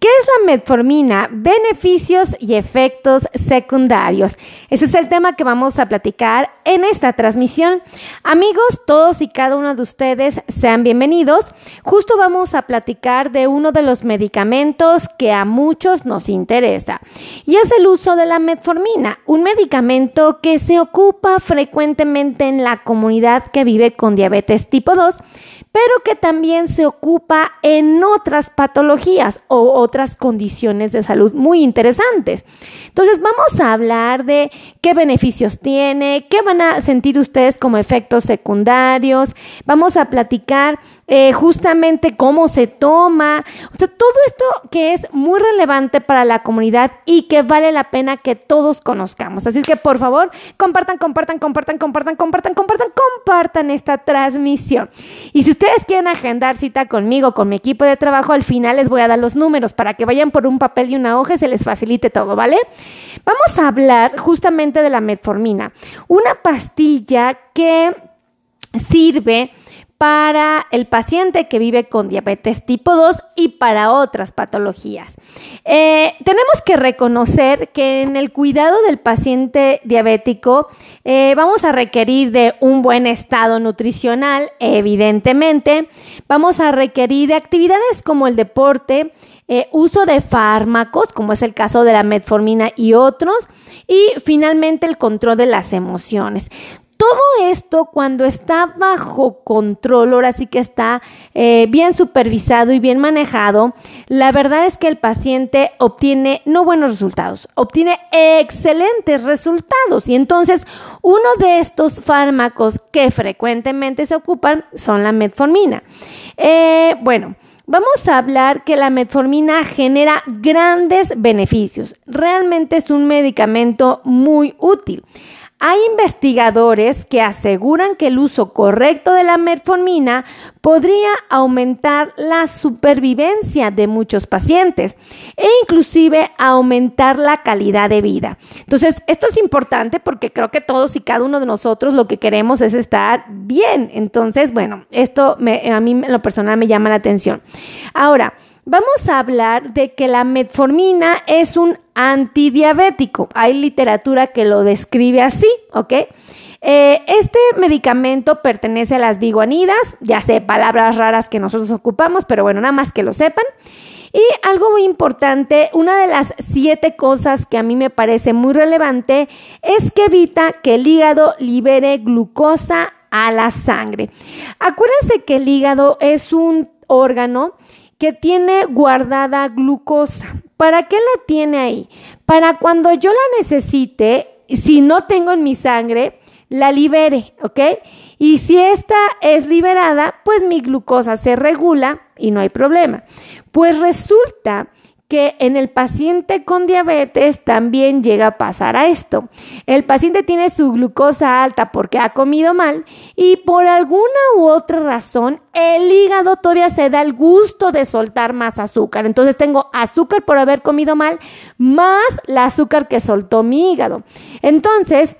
¿Qué es la metformina? Beneficios y efectos secundarios. Ese es el tema que vamos a platicar en esta transmisión. Amigos, todos y cada uno de ustedes sean bienvenidos. Justo vamos a platicar de uno de los medicamentos que a muchos nos interesa y es el uso de la metformina, un medicamento que se ocupa frecuentemente en la comunidad que vive con diabetes tipo 2 pero que también se ocupa en otras patologías o otras condiciones de salud muy interesantes. Entonces vamos a hablar de qué beneficios tiene, qué van a sentir ustedes como efectos secundarios, vamos a platicar eh, justamente cómo se toma, o sea, todo esto que es muy relevante para la comunidad y que vale la pena que todos conozcamos. Así que por favor, compartan, compartan, compartan, compartan, compartan, compartan, compartan esta transmisión. Y si ustedes quieren agendar cita conmigo, con mi equipo de trabajo, al final les voy a dar los números para que vayan por un papel y una hoja se les facilite todo, ¿vale? Vamos a hablar justamente de la metformina, una pastilla que sirve para el paciente que vive con diabetes tipo 2 y para otras patologías. Eh, tenemos que reconocer que en el cuidado del paciente diabético eh, vamos a requerir de un buen estado nutricional, evidentemente, vamos a requerir de actividades como el deporte, eh, uso de fármacos, como es el caso de la metformina y otros, y finalmente el control de las emociones. Todo esto cuando está bajo control, ahora sí que está eh, bien supervisado y bien manejado, la verdad es que el paciente obtiene no buenos resultados, obtiene excelentes resultados. Y entonces uno de estos fármacos que frecuentemente se ocupan son la metformina. Eh, bueno. Vamos a hablar que la metformina genera grandes beneficios. Realmente es un medicamento muy útil. Hay investigadores que aseguran que el uso correcto de la metformina podría aumentar la supervivencia de muchos pacientes e inclusive aumentar la calidad de vida. Entonces, esto es importante porque creo que todos y cada uno de nosotros lo que queremos es estar bien. Entonces, bueno, esto a mí en lo personal me llama la atención. Ahora, Vamos a hablar de que la metformina es un antidiabético. Hay literatura que lo describe así, ¿ok? Eh, este medicamento pertenece a las biguanidas, ya sé, palabras raras que nosotros ocupamos, pero bueno, nada más que lo sepan. Y algo muy importante, una de las siete cosas que a mí me parece muy relevante es que evita que el hígado libere glucosa a la sangre. Acuérdense que el hígado es un órgano que tiene guardada glucosa. ¿Para qué la tiene ahí? Para cuando yo la necesite, si no tengo en mi sangre, la libere, ¿ok? Y si esta es liberada, pues mi glucosa se regula y no hay problema. Pues resulta que en el paciente con diabetes también llega a pasar a esto. El paciente tiene su glucosa alta porque ha comido mal y por alguna u otra razón el hígado todavía se da el gusto de soltar más azúcar. Entonces tengo azúcar por haber comido mal más la azúcar que soltó mi hígado. Entonces,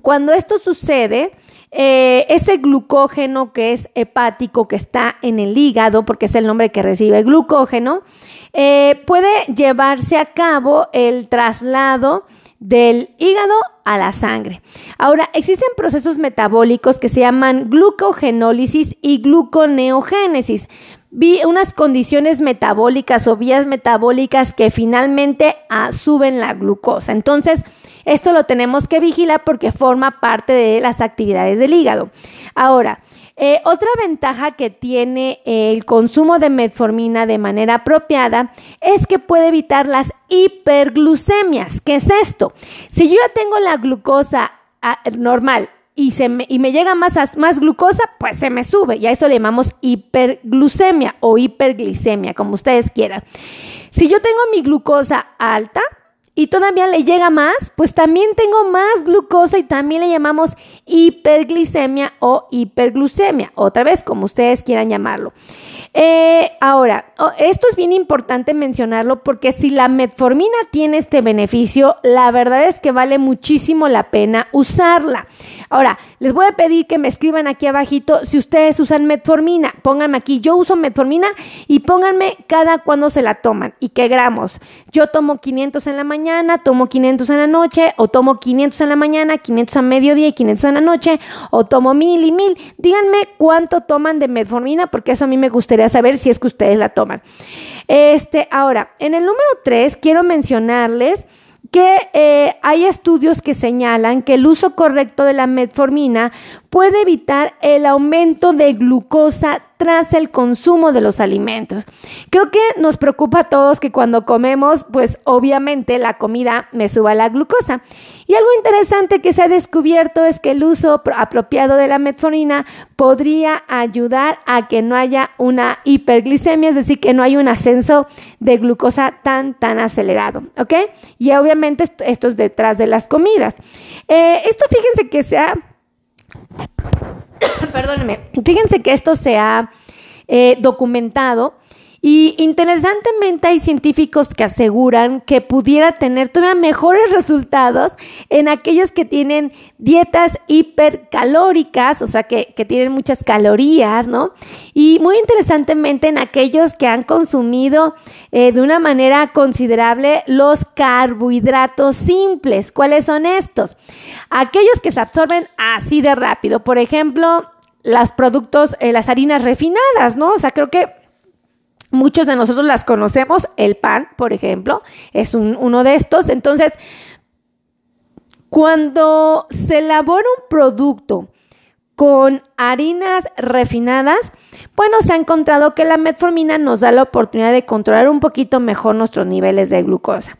cuando esto sucede, eh, ese glucógeno que es hepático, que está en el hígado, porque es el nombre que recibe glucógeno, eh, puede llevarse a cabo el traslado del hígado a la sangre. Ahora, existen procesos metabólicos que se llaman glucogenólisis y gluconeogénesis, unas condiciones metabólicas o vías metabólicas que finalmente ah, suben la glucosa. Entonces, esto lo tenemos que vigilar porque forma parte de las actividades del hígado. Ahora, eh, otra ventaja que tiene el consumo de metformina de manera apropiada es que puede evitar las hiperglucemias. ¿Qué es esto? Si yo ya tengo la glucosa ah, normal y, se me, y me llega más, más glucosa, pues se me sube. Y eso le llamamos hiperglucemia o hiperglicemia, como ustedes quieran. Si yo tengo mi glucosa alta, y todavía le llega más, pues también tengo más glucosa y también le llamamos hiperglicemia o hiperglucemia, otra vez como ustedes quieran llamarlo. Eh, ahora, esto es bien importante mencionarlo porque si la metformina tiene este beneficio, la verdad es que vale muchísimo la pena usarla. Ahora, les voy a pedir que me escriban aquí abajito si ustedes usan metformina. Pónganme aquí, yo uso metformina y pónganme cada cuando se la toman y qué gramos. Yo tomo 500 en la mañana, tomo 500 en la noche, o tomo 500 en la mañana, 500 a mediodía y 500 en la noche, o tomo mil y mil. Díganme cuánto toman de metformina porque eso a mí me gustaría saber si es que ustedes la toman. Este, ahora, en el número 3 quiero mencionarles que eh, hay estudios que señalan que el uso correcto de la metformina puede evitar el aumento de glucosa tras el consumo de los alimentos. Creo que nos preocupa a todos que cuando comemos, pues obviamente la comida me suba la glucosa. Y algo interesante que se ha descubierto es que el uso apropiado de la metformina podría ayudar a que no haya una hiperglicemia, es decir, que no haya un ascenso de glucosa tan, tan acelerado, ¿ok? Y obviamente esto, es detrás de las comidas. Eh, esto fíjense que sea Perdónenme. Fíjense que esto se ha eh, documentado y interesantemente hay científicos que aseguran que pudiera tener todavía mejores resultados en aquellos que tienen dietas hipercalóricas, o sea, que, tienen muchas calorías, ¿no? Y muy interesantemente en aquellos que han consumido eh, de una manera considerable los carbohidratos simples. ¿Cuáles son estos? Aquellos que se absorben así de rápido. Por ejemplo, los productos, eh, las harinas refinadas, ¿no? O sea, creo que Muchos de nosotros las conocemos, el pan, por ejemplo, es uno de estos. Entonces, cuando se elabora un producto con harinas refinadas, bueno, se ha encontrado que la metformina nos da la oportunidad de controlar un poquito mejor nuestros niveles de glucosa.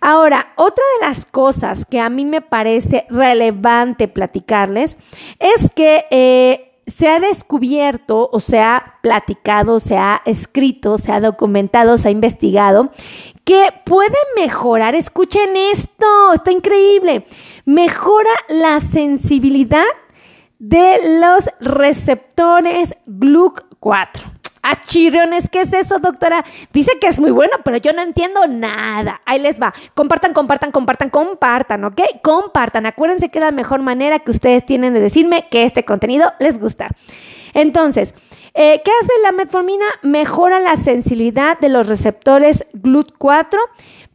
Ahora, otra de las cosas que a mí me parece relevante platicarles es que eh, se ha descubierto o se ha platicado, se ha escrito, se ha documentado, se ha investigado que puede mejorar, escuchen esto, está increíble, mejora la sensibilidad de los receptores GLUC4. Achirriones, ¿qué es eso, doctora? Dice que es muy bueno, pero yo no entiendo nada. Ahí les va. Compartan, compartan, compartan, compartan, ¿ok? Compartan. Acuérdense que es la mejor manera que ustedes tienen de decirme que este contenido les gusta. Entonces, eh, ¿qué hace la metformina? Mejora la sensibilidad de los receptores GLUT4.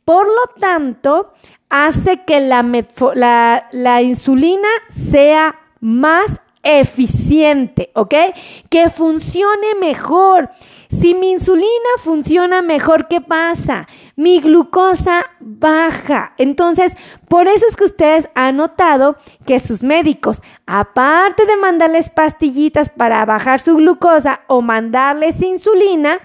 Por lo tanto, hace que la insulina sea más eficiente, ¿ok? Que funcione mejor. Si mi insulina funciona mejor, ¿qué pasa? Mi glucosa baja. Entonces, por eso es que ustedes han notado que sus médicos, aparte de mandarles pastillitas para bajar su glucosa o mandarles insulina,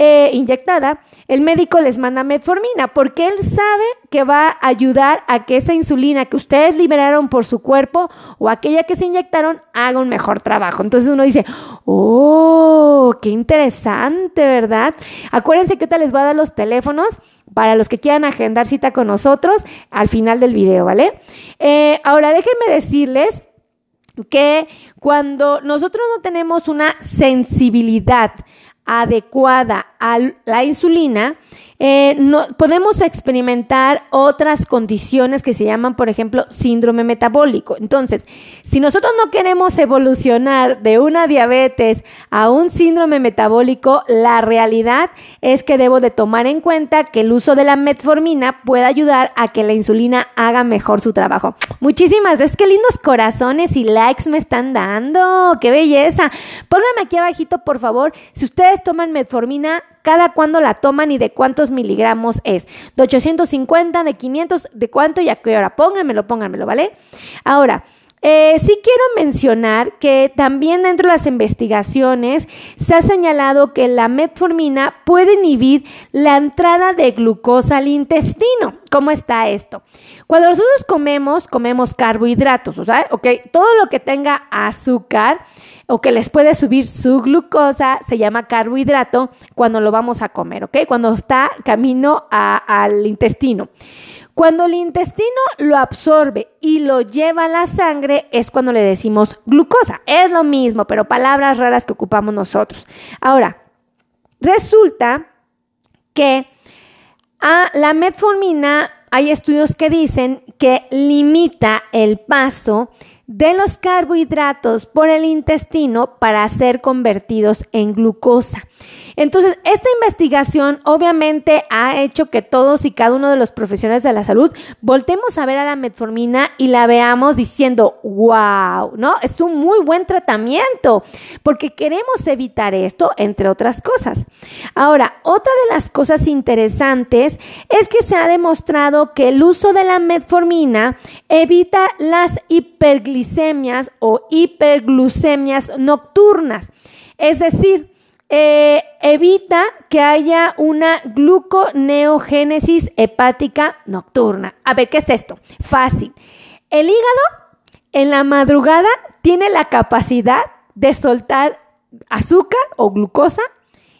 eh, inyectada, el médico les manda metformina porque él sabe que va a ayudar a que esa insulina que ustedes liberaron por su cuerpo o aquella que se inyectaron haga un mejor trabajo. Entonces uno dice, oh, qué ¿verdad? Acuérdense que ahorita les voy a dar los teléfonos para los que quieran agendar cita con nosotros al final del video, ¿vale? Eh, ahora déjenme decirles que cuando nosotros no tenemos una sensibilidad adecuada a la insulina, eh, no, podemos experimentar otras condiciones que se llaman, por ejemplo, síndrome metabólico. Entonces, si nosotros no queremos evolucionar de una diabetes a un síndrome metabólico, la realidad es que debo de tomar en cuenta que el uso de la metformina puede ayudar a que la insulina haga mejor su trabajo. Muchísimas gracias, qué lindos corazones y likes me están dando, qué belleza. Pónganme aquí abajito, por favor, si ustedes toman metformina, cada cuándo la toman y de cuántos miligramos es. De 850, de 500, de cuánto y a qué hora. Pónganmelo, pónganmelo, ¿vale? Ahora, eh, sí quiero mencionar que también dentro de las investigaciones se ha señalado que la metformina puede inhibir la entrada de glucosa al intestino. ¿Cómo está esto? Cuando nosotros comemos, comemos carbohidratos, o sea, ok, todo lo que tenga azúcar o que les puede subir su glucosa, se llama carbohidrato cuando lo vamos a comer, ¿ok? Cuando está camino al intestino. Cuando el intestino lo absorbe y lo lleva a la sangre es cuando le decimos glucosa. Es lo mismo, pero palabras raras que ocupamos nosotros. Ahora, resulta que a la metformina hay estudios que dicen que limita el paso de los carbohidratos por el intestino para ser convertidos en glucosa. Entonces, esta investigación obviamente ha hecho que todos y cada uno de los profesionales de la salud voltemos a ver a la metformina y la veamos diciendo, wow, ¿no? Es un muy buen tratamiento porque queremos evitar esto, entre otras cosas. Ahora, otra de las cosas interesantes es que se ha demostrado que el uso de la metformina evita las hiperglicemias o hiperglucemias nocturnas. Es decir, eh, evita que haya una gluconeogénesis hepática nocturna. A ver, ¿qué es esto? Fácil. El hígado en la madrugada tiene la capacidad de soltar azúcar o glucosa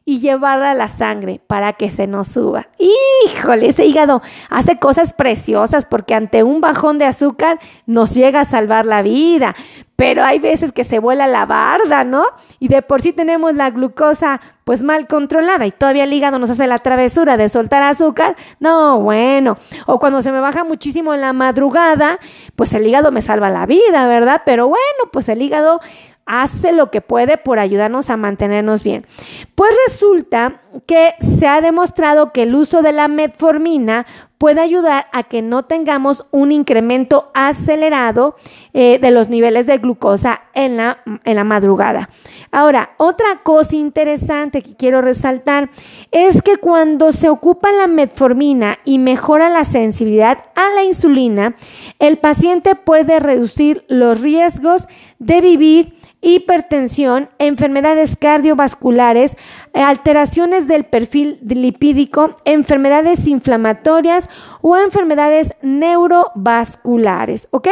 y llevarla a la sangre para que se nos suba. Híjole, ese hígado hace cosas preciosas porque ante un bajón de azúcar nos llega a salvar la vida. Pero hay veces que se vuela la barda, ¿no? Y de por sí tenemos la glucosa pues mal controlada y todavía el hígado nos hace la travesura de soltar azúcar. No, bueno. O cuando se me baja muchísimo en la madrugada, pues el hígado me salva la vida, ¿verdad? Pero bueno, pues el hígado hace lo que puede por ayudarnos a mantenernos bien. Pues resulta que se ha demostrado que el uso de la metformina puede ayudar a que no tengamos un incremento acelerado eh, de los niveles de glucosa en la, en la madrugada. Ahora, otra cosa interesante que quiero resaltar es que cuando se ocupa la metformina y mejora la sensibilidad a la insulina, el paciente puede reducir los riesgos de vivir hipertensión, enfermedades cardiovasculares, alteraciones del perfil lipídico, enfermedades inflamatorias o enfermedades neurovasculares, ¿ok?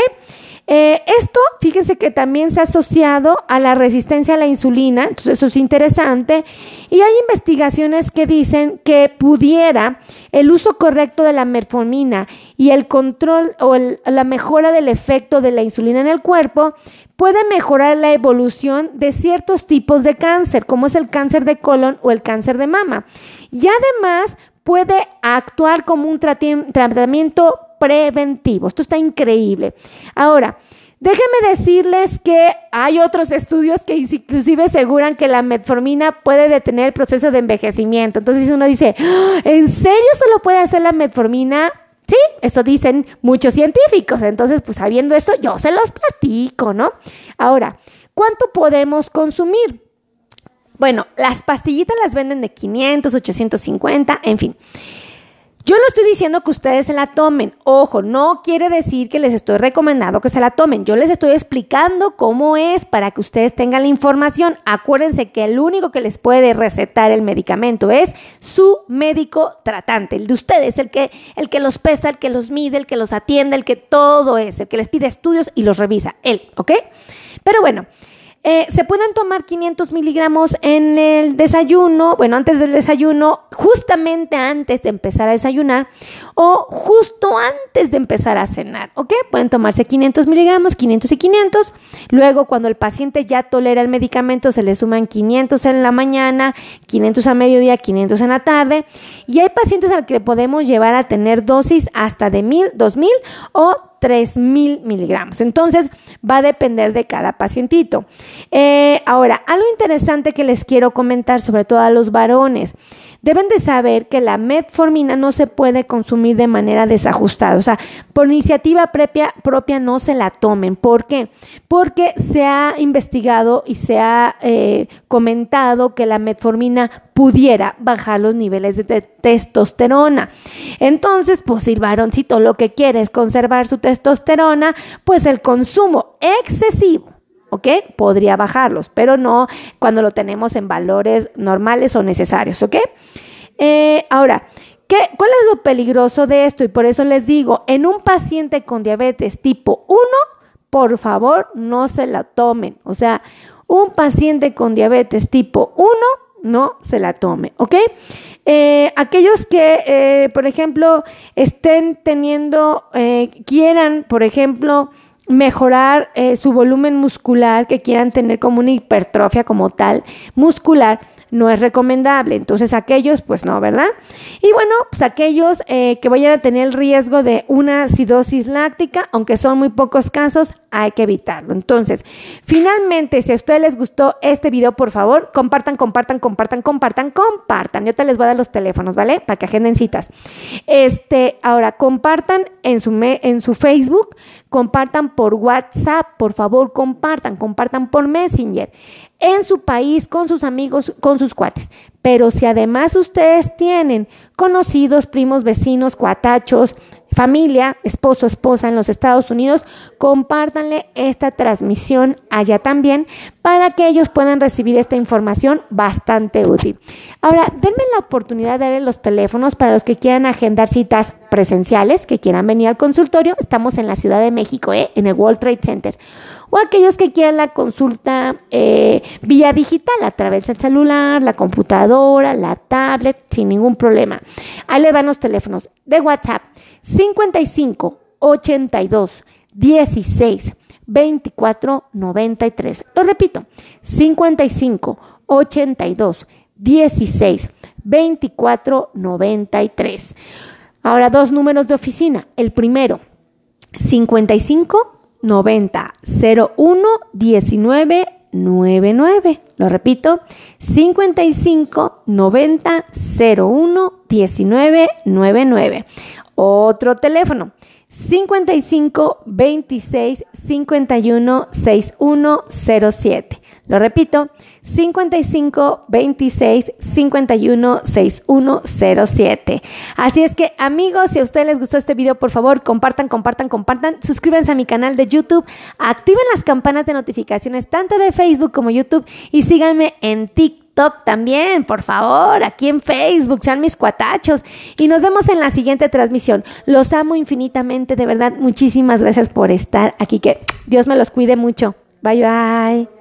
Eh, esto, fíjense que también se ha asociado a la resistencia a la insulina, entonces eso es interesante. Y hay investigaciones que dicen que pudiera el uso correcto de la metformina y el control o la mejora del efecto de la insulina en el cuerpo puede mejorar la evolución de ciertos tipos de cáncer, como es el cáncer de colon o el cáncer de mama. Y además puede actuar como un tratamiento preventivo. Esto está increíble. Ahora, déjenme decirles que hay otros estudios que inclusive aseguran que la metformina puede detener el proceso de envejecimiento. Entonces uno dice, ¡Ah! ¿en serio solo puede hacer la metformina? Sí, eso dicen muchos científicos. Entonces, pues sabiendo esto, yo se los platico, ¿no? Ahora, ¿cuánto podemos consumir? Bueno, las pastillitas las venden de 500, 850, en fin. Yo no estoy diciendo que ustedes se la tomen. Ojo, no quiere decir que les estoy recomendando que se la tomen. Yo les estoy explicando cómo es para que ustedes tengan la información. Acuérdense que el único que les puede recetar el medicamento es su médico tratante, el de ustedes, el que, el que los pesa, el que los mide, el que los atiende, el que todo es, el que les pide estudios y los revisa. Él, ¿ok? Pero bueno. Eh, se pueden tomar 500 miligramos en el desayuno, bueno, antes del desayuno, justamente antes de empezar a desayunar o justo antes de empezar a cenar, ¿ok? Pueden tomarse 500 miligramos, 500 y 500. Luego, cuando el paciente ya tolera el medicamento, se le suman 500 en la mañana, 500 a mediodía, 500 en la tarde. Y hay pacientes al que podemos llevar a tener dosis hasta de 1000, 2000 o 3000 miligramos. Entonces, va a depender de cada pacientito. Eh, ahora, algo interesante que les quiero comentar, sobre todo a los varones. Deben de saber que la metformina no se puede consumir de manera desajustada, o sea, por iniciativa propia, no se la tomen. ¿Por qué? Porque se ha investigado y se ha eh, comentado que la metformina pudiera bajar los niveles de testosterona. Entonces, pues si el varoncito lo que quiere es conservar su testosterona, pues el consumo excesivo ¿ok? Podría bajarlos, pero no cuando lo tenemos en valores normales o necesarios, ¿ok? Eh, ahora, ¿qué, ¿cuál es lo peligroso de esto? Y por eso les digo, en un paciente con diabetes tipo 1, por favor, no se la tomen. O sea, un paciente con diabetes tipo 1, no se la tome, ¿ok? Eh, aquellos que, eh, por ejemplo, estén teniendo, quieran, por ejemplo, mejorar eh, su volumen muscular, que quieran tener como una hipertrofia como tal muscular, no es recomendable. Entonces aquellos, pues no, ¿verdad? Y bueno, pues aquellos eh, que vayan a tener el riesgo de una acidosis láctica, aunque son muy pocos casos, hay que evitarlo. Entonces, finalmente, si a ustedes les gustó este video, por favor, compartan, compartan, compartan, compartan, compartan. Yo te les voy a dar los teléfonos, ¿vale? Para que agenden citas. Este, ahora, compartan en su, en su Facebook, compartan por WhatsApp, por favor, compartan, compartan por Messenger en su país, con sus amigos, con sus cuates. Pero si además ustedes tienen conocidos, primos, vecinos, cuatachos, familia, esposo, esposa en los Estados Unidos, compártanle esta transmisión allá también para que ellos puedan recibir esta información bastante útil. Ahora, denme la oportunidad de darle los teléfonos para los que quieran agendar citas presenciales, que quieran venir al consultorio. Estamos en la Ciudad de México, ¿eh? en el World Trade Center o aquellos que quieran la consulta eh, vía digital a través del celular, la computadora, la tablet, sin ningún problema. Ahí le van los teléfonos de WhatsApp 55 82 16 24 93. Lo repito, 55 82 16 24 93. Ahora dos números de oficina. El primero, 55 90 01 19 99. Lo repito, 55 90 01 19 99. Otro teléfono, 55 26 51 6107. Lo repito, 55 26 51 6107. Así es que, amigos, si a ustedes les gustó este video, por favor, compartan, compartan, compartan. Suscríbanse a mi canal de YouTube, activen las campanas de notificaciones tanto de Facebook como YouTube y síganme en TikTok también, por favor, aquí en Facebook, sean mis cuatachos. Y nos vemos en la siguiente transmisión. Los amo infinitamente, de verdad. Muchísimas gracias por estar aquí. Que Dios me los cuide mucho. Bye bye.